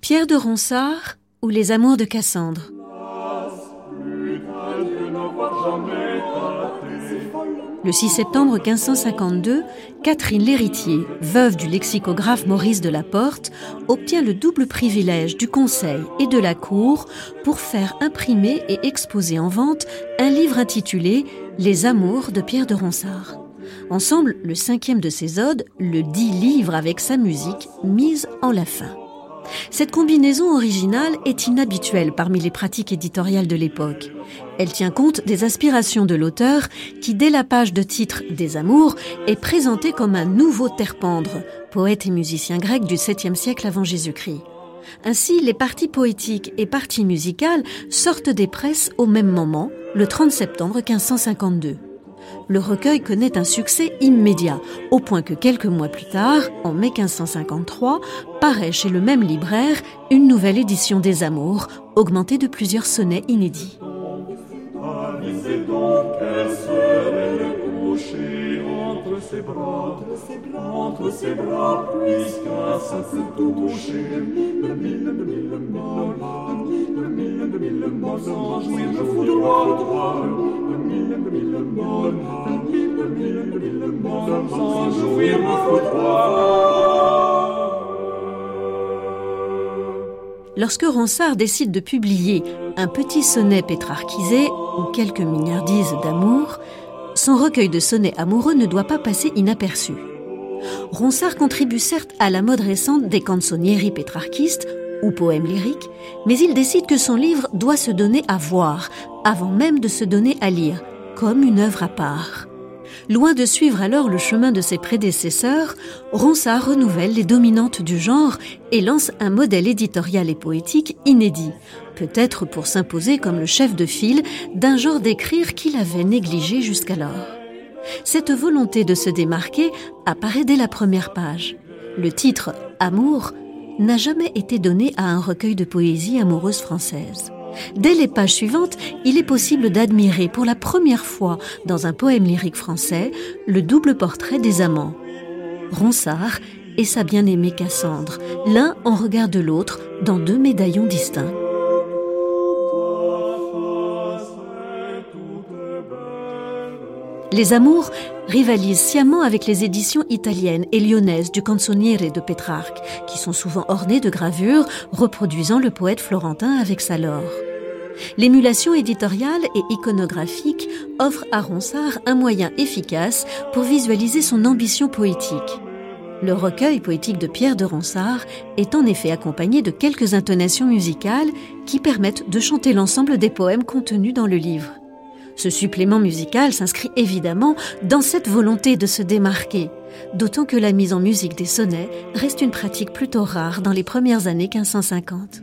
Pierre de Ronsard ou Les Amours de Cassandre Le 6 septembre 1552, Catherine l'héritier, veuve du lexicographe Maurice de la Porte, obtient le double privilège du Conseil et de la Cour pour faire imprimer et exposer en vente un livre intitulé Les Amours de Pierre de Ronsard. Ensemble, le cinquième de ses odes, le dit livre avec sa musique, mise en la fin. Cette combinaison originale est inhabituelle parmi les pratiques éditoriales de l'époque. Elle tient compte des aspirations de l'auteur qui, dès la page de titre des Amours, est présenté comme un nouveau Terpendre, poète et musicien grec du 7e siècle avant Jésus-Christ. Ainsi, les parties poétiques et parties musicales sortent des presses au même moment, le 30 septembre 1552 le recueil connaît un succès immédiat, au point que quelques mois plus tard, en mai 1553, paraît chez le même libraire une nouvelle édition des Amours, augmentée de plusieurs sonnets inédits. Lorsque Ronsard décide de publier un petit sonnet pétrarchisé ou quelques mignardises d'amour, son recueil de sonnets amoureux ne doit pas passer inaperçu. Ronsard contribue certes à la mode récente des canzonieri pétrarchistes ou poèmes lyriques, mais il décide que son livre doit se donner à voir, avant même de se donner à lire, comme une œuvre à part. Loin de suivre alors le chemin de ses prédécesseurs, Ronsard renouvelle les dominantes du genre et lance un modèle éditorial et poétique inédit, peut-être pour s'imposer comme le chef de file d'un genre d'écrire qu'il avait négligé jusqu'alors. Cette volonté de se démarquer apparaît dès la première page. Le titre Amour n'a jamais été donné à un recueil de poésie amoureuse française. Dès les pages suivantes, il est possible d'admirer pour la première fois dans un poème lyrique français le double portrait des amants. Ronsard et sa bien-aimée Cassandre, l'un en regard de l'autre dans deux médaillons distincts. Les Amours rivalisent sciemment avec les éditions italiennes et lyonnaises du Canzoniere de Pétrarque, qui sont souvent ornées de gravures reproduisant le poète florentin avec sa lore. L'émulation éditoriale et iconographique offre à Ronsard un moyen efficace pour visualiser son ambition poétique. Le recueil poétique de Pierre de Ronsard est en effet accompagné de quelques intonations musicales qui permettent de chanter l'ensemble des poèmes contenus dans le livre. Ce supplément musical s'inscrit évidemment dans cette volonté de se démarquer, d'autant que la mise en musique des sonnets reste une pratique plutôt rare dans les premières années 1550.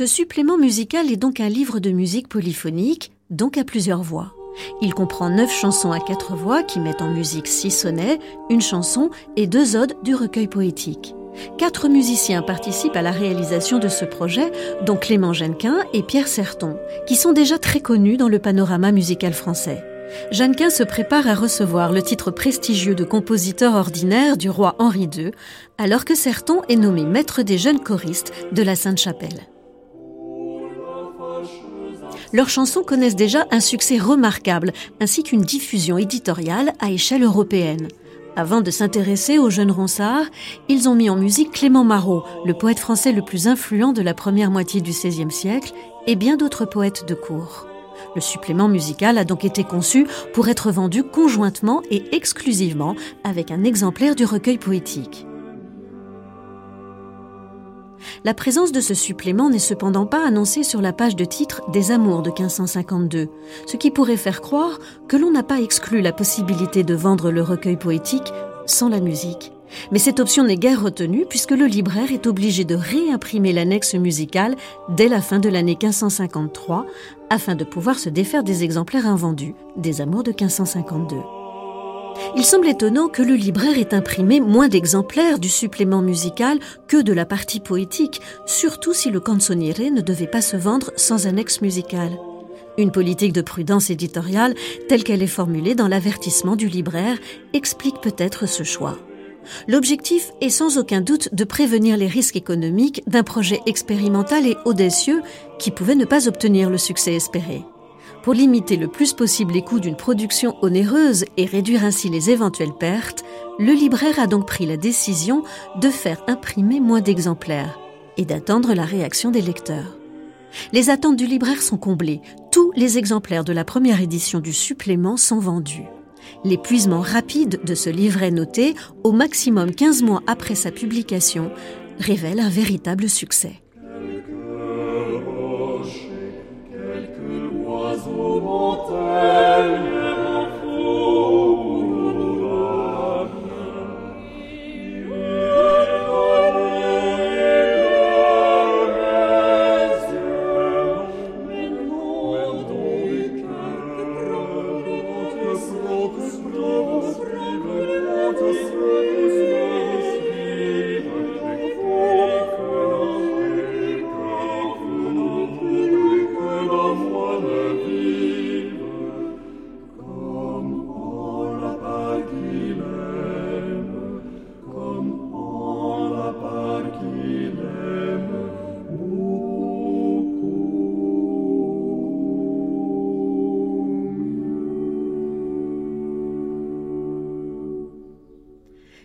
Ce supplément musical est donc un livre de musique polyphonique, donc à plusieurs voix. Il comprend neuf chansons à quatre voix qui mettent en musique six sonnets, une chanson et deux odes du recueil poétique. Quatre musiciens participent à la réalisation de ce projet, dont Clément Jeannequin et Pierre Serton, qui sont déjà très connus dans le panorama musical français. Jeannequin se prépare à recevoir le titre prestigieux de compositeur ordinaire du roi Henri II, alors que Serton est nommé maître des jeunes choristes de la Sainte-Chapelle leurs chansons connaissent déjà un succès remarquable, ainsi qu'une diffusion éditoriale à échelle européenne. Avant de s'intéresser aux jeunes Ronsard, ils ont mis en musique Clément Marot, le poète français le plus influent de la première moitié du XVIe siècle, et bien d'autres poètes de cour. Le supplément musical a donc été conçu pour être vendu conjointement et exclusivement avec un exemplaire du recueil poétique. La présence de ce supplément n'est cependant pas annoncée sur la page de titre des Amours de 1552, ce qui pourrait faire croire que l'on n'a pas exclu la possibilité de vendre le recueil poétique sans la musique. Mais cette option n'est guère retenue puisque le libraire est obligé de réimprimer l'annexe musicale dès la fin de l'année 1553 afin de pouvoir se défaire des exemplaires invendus des Amours de 1552. Il semble étonnant que le libraire ait imprimé moins d'exemplaires du supplément musical que de la partie poétique, surtout si le canzoniere ne devait pas se vendre sans annexe musicale. Une politique de prudence éditoriale, telle qu'elle est formulée dans l'avertissement du libraire, explique peut-être ce choix. L'objectif est sans aucun doute de prévenir les risques économiques d'un projet expérimental et audacieux qui pouvait ne pas obtenir le succès espéré. Pour limiter le plus possible les coûts d'une production onéreuse et réduire ainsi les éventuelles pertes, le libraire a donc pris la décision de faire imprimer moins d'exemplaires et d'attendre la réaction des lecteurs. Les attentes du libraire sont comblées. Tous les exemplaires de la première édition du supplément sont vendus. L'épuisement rapide de ce livret noté, au maximum 15 mois après sa publication, révèle un véritable succès.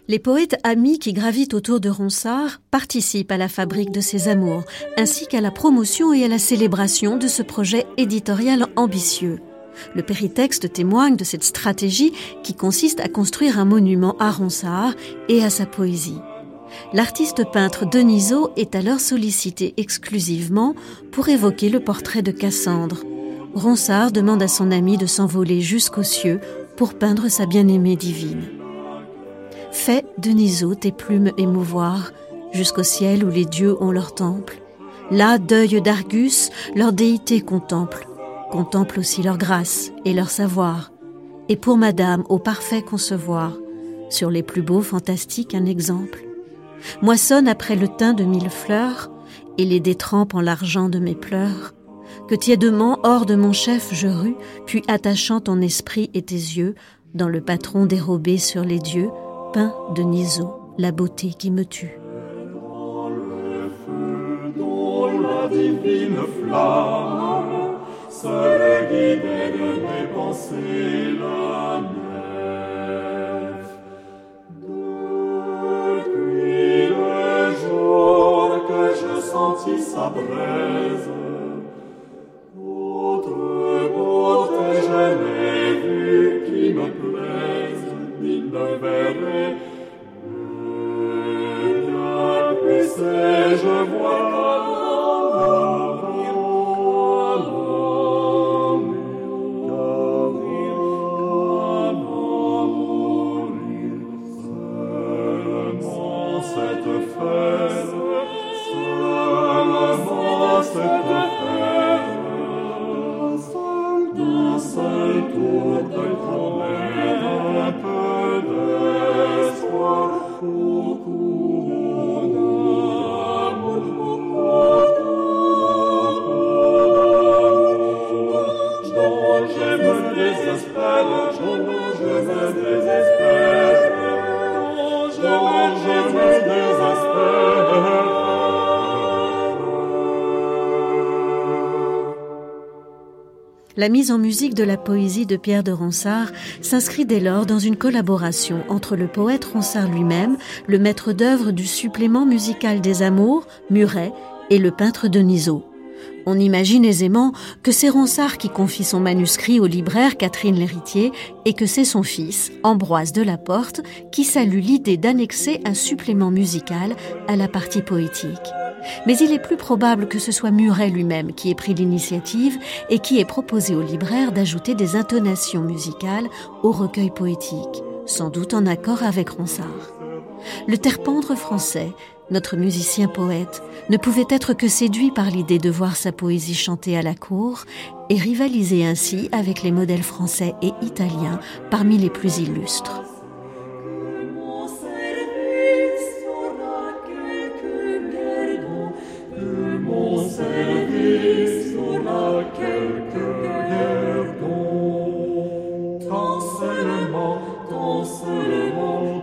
Les poètes amis qui gravitent autour de Ronsard participent à la fabrique de ses amours, ainsi qu'à la promotion et à la célébration de ce projet éditorial ambitieux. Le péritexte témoigne de cette stratégie qui consiste à construire un monument à Ronsard et à sa poésie. L'artiste peintre Denisot est alors sollicité exclusivement pour évoquer le portrait de Cassandre. Ronsard demande à son ami de s'envoler jusqu'aux cieux pour peindre sa bien-aimée divine. Fais, Denisot, tes plumes émouvoir, jusqu'au ciel où les dieux ont leur temple. Là, deuil d'Argus, leur déité contemple, contemple aussi leur grâce et leur savoir. Et pour Madame, au parfait concevoir, sur les plus beaux fantastiques un exemple. Moissonne après le teint de mille fleurs, et les détrempe en l'argent de mes pleurs. Que tièdement hors de mon chef je rue, puis attachant ton esprit et tes yeux, dans le patron dérobé sur les dieux, de Niso, la beauté qui me tue. La mise en musique de la poésie de Pierre de Ronsard s'inscrit dès lors dans une collaboration entre le poète Ronsard lui-même, le maître d'œuvre du supplément musical des Amours, Muret, et le peintre Denisot. On imagine aisément que c'est Ronsard qui confie son manuscrit au libraire Catherine Lhéritier et que c'est son fils, Ambroise de la Porte, qui salue l'idée d'annexer un supplément musical à la partie poétique. Mais il est plus probable que ce soit Muret lui-même qui ait pris l'initiative et qui ait proposé au libraire d'ajouter des intonations musicales au recueil poétique, sans doute en accord avec Ronsard. Le terpendre français notre musicien poète ne pouvait être que séduit par l'idée de voir sa poésie chantée à la cour et rivaliser ainsi avec les modèles français et italiens parmi les plus illustres. るもどうするも。